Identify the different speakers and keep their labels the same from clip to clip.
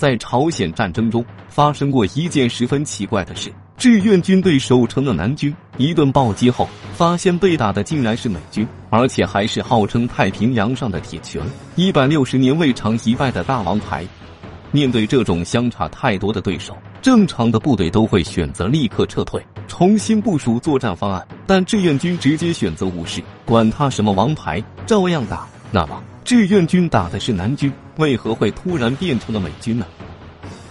Speaker 1: 在朝鲜战争中发生过一件十分奇怪的事：志愿军队守城的南军一顿暴击后，发现被打的竟然是美军，而且还是号称太平洋上的铁拳，一百六十年未尝一败的大王牌。面对这种相差太多的对手，正常的部队都会选择立刻撤退，重新部署作战方案。但志愿军直接选择无视，管他什么王牌，照样打。那么，志愿军打的是南军，为何会突然变成了美军呢？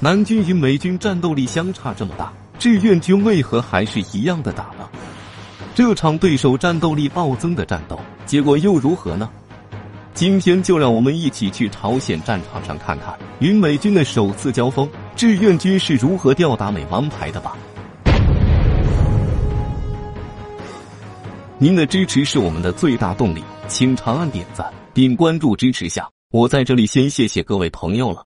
Speaker 1: 南军与美军战斗力相差这么大，志愿军为何还是一样的打呢？这场对手战斗力暴增的战斗，结果又如何呢？今天就让我们一起去朝鲜战场上看看与美军的首次交锋，志愿军是如何吊打美王牌的吧。您的支持是我们的最大动力，请长按点赞并关注支持下。我在这里先谢谢各位朋友了。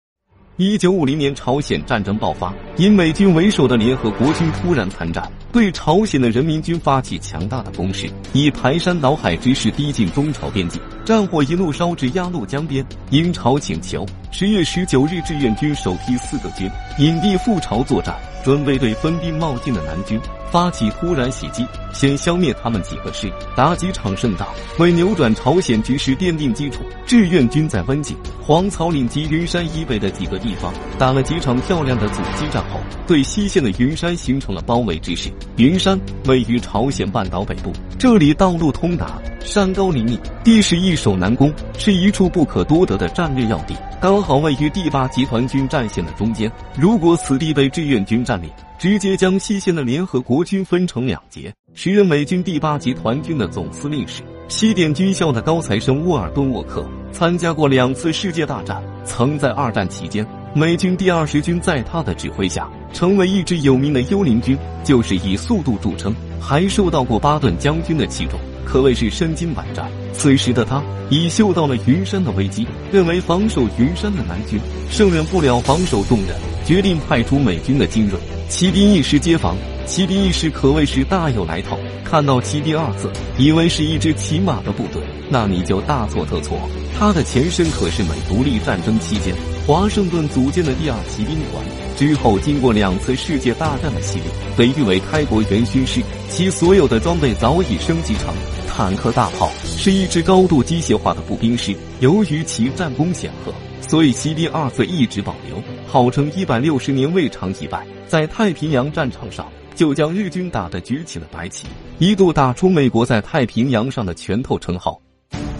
Speaker 1: 一九五零年朝鲜战争爆发，以美军为首的联合国军突然参战，对朝鲜的人民军发起强大的攻势，以排山倒海之势逼近中朝边境，战火一路烧至鸭绿江边。英朝请求，十月十九日，志愿军首批四个军隐蔽赴朝作战。准备对分兵冒进的南军发起突然袭击，先消灭他们几个师，打几场胜仗，为扭转朝鲜局势奠定基础。志愿军在温井、黄草岭及云山以北的几个地方打了几场漂亮的阻击战后，对西线的云山形成了包围之势。云山位于朝鲜半岛北部，这里道路通达，山高林密，地势易守难攻，是一处不可多得的战略要地。刚好位于第八集团军战线的中间，如果此地被志愿军占领，直接将西线的联合国军分成两截。时任美军第八集团军的总司令是西点军校的高材生沃尔顿·沃克，参加过两次世界大战，曾在二战期间，美军第二十军在他的指挥下成为一支有名的幽灵军，就是以速度著称，还受到过巴顿将军的器重。可谓是身经百战。此时的他已嗅到了云山的危机，认为防守云山的南军胜任不了防守重任，决定派出美军的精锐骑兵一师接防。骑兵一师可谓是大有来头。看到“骑兵”二字，以为是一支骑马的部队，那你就大错特错。它的前身可是美独立战争期间华盛顿组建的第二骑兵团。之后，经过两次世界大战的洗礼，被誉为开国元勋师。其所有的装备早已升级成坦克、大炮，是一支高度机械化的步兵师。由于其战功显赫，所以骑兵二字一直保留，号称一百六十年未尝一败。在太平洋战场上，就将日军打得举起了白旗，一度打出美国在太平洋上的拳头称号。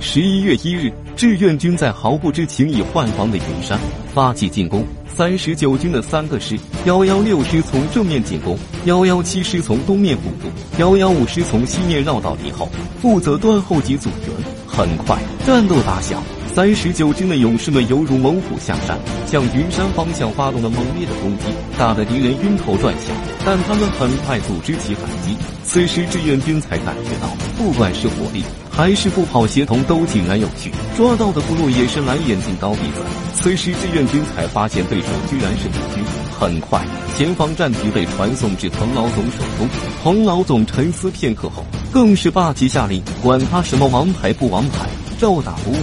Speaker 1: 十一月一日，志愿军在毫不知情已换防的云山发起进攻。三十九军的三个师，幺幺六师从正面进攻，幺幺七师从东面辅助，幺幺五师从西面绕到敌后，负责断后及阻援。很快，战斗打响。三十九军的勇士们犹如猛虎下山，向云山方向发动了猛烈的攻击，打得敌人晕头转向。但他们很快组织起反击。此时志愿军才感觉到，不管是火力还是步炮协同，都井然有序。抓到的部落也是蓝眼睛高鼻子。此时志愿军才发现对手居然是美军。很快，前方战局被传送至彭老总手中。彭老总沉思片刻后，更是霸气下令：管他什么王牌不王牌，照打不误。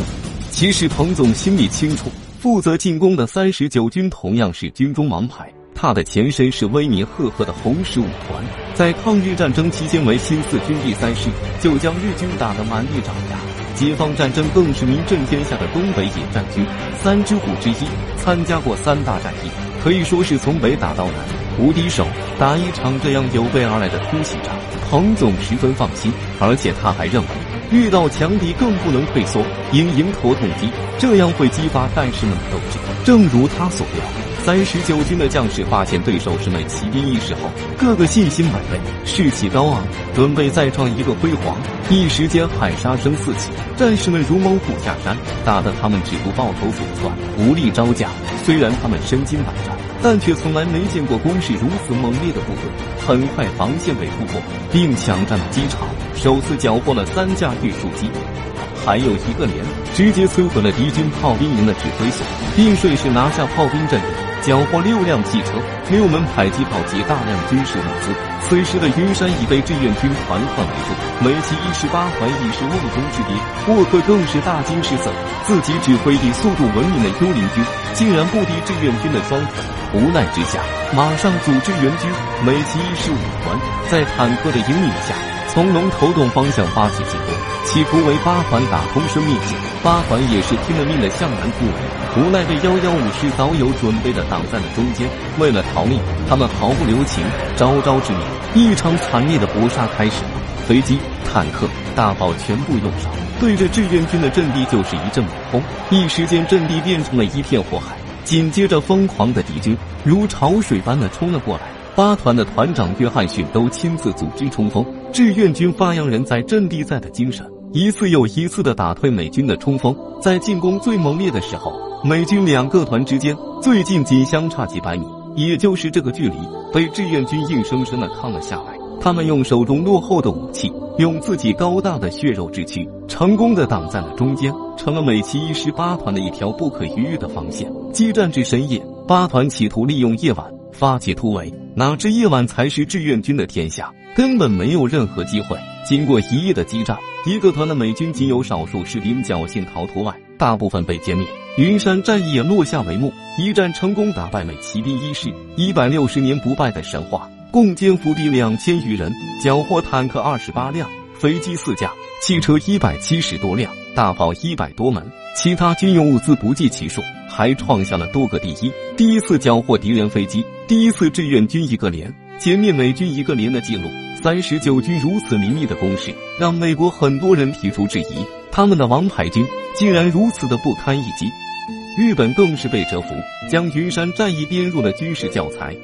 Speaker 1: 其实彭总心里清楚，负责进攻的三十九军同样是军中王牌。他的前身是威名赫赫的红十五团，在抗日战争期间为新四军第三师，就将日军打得满地找牙。解放战争更是名震天下的东北野战军三只虎之一，参加过三大战役，可以说是从北打到南无敌手。打一场这样有备而来的突袭战，彭总十分放心，而且他还认为。遇到强敌更不能退缩，应迎头痛击，这样会激发战士们的斗志。正如他所料，三十九军的将士发现对手是美骑兵一师后，个个信心满倍，士气高昂，准备再创一个辉煌。一时间喊杀声四起，战士们如猛虎下山，打得他们只顾抱头鼠窜，无力招架。虽然他们身经百战，但却从来没见过攻势如此猛烈的部队。很快，防线被突破，并抢占了机场。首次缴获了三架运输机，还有一个连，直接摧毁了敌军炮兵营的指挥所，并顺势拿下炮兵阵地，缴获六辆汽车、六门迫击炮及大量军事物资。此时的云山已被志愿军团团围住，美骑一十八团已是瓮中之鳖，沃克更是大惊失色，自己指挥以速度闻名的幽灵军，竟然不敌志愿军的双腿。无奈之下，马上组织援军。美骑一十五团在坦克的引领下，从龙头洞方向发起进攻，企图为八团打通生命线。八团也是拼了命的向南突围，无奈被幺幺五师早有准备的挡在了中间。为了逃命，他们毫不留情，招招致命。一场惨烈的搏杀开始了，飞机、坦克、大炮全部用上，对着志愿军的阵地就是一阵猛轰，一时间阵地变成了一片火海。紧接着，疯狂的敌军如潮水般的冲了过来。八团的团长约翰逊都亲自组织冲锋，志愿军发扬人在阵地在的精神，一次又一次的打退美军的冲锋。在进攻最猛烈的时候，美军两个团之间最近仅相差几百米，也就是这个距离，被志愿军硬生生的抗了下来。他们用手中落后的武器，用自己高大的血肉之躯，成功的挡在了中间，成了美其一师八团的一条不可逾越的防线。激战至深夜，八团企图利用夜晚发起突围，哪知夜晚才是志愿军的天下，根本没有任何机会。经过一夜的激战，一个团的美军仅有少数士兵侥幸逃脱外，大部分被歼灭。云山战役也落下帷幕，一战成功打败美骑兵一师，一百六十年不败的神话。共歼伏敌两千余人，缴获坦克二十八辆，飞机四架，汽车一百七十多辆，大炮一百多门，其他军用物资不计其数，还创下了多个第一。第一次缴获敌人飞机，第一次志愿军一个连歼灭美军一个连的记录。三十九军如此凌厉的攻势，让美国很多人提出质疑：他们的王牌军竟然如此的不堪一击。日本更是被折服，将云山战役编入了军事教材。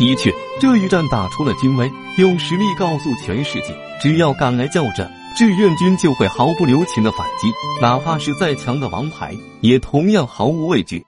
Speaker 1: 的确，这一战打出了军威，用实力告诉全世界，只要敢来叫阵，志愿军就会毫不留情的反击，哪怕是再强的王牌，也同样毫无畏惧。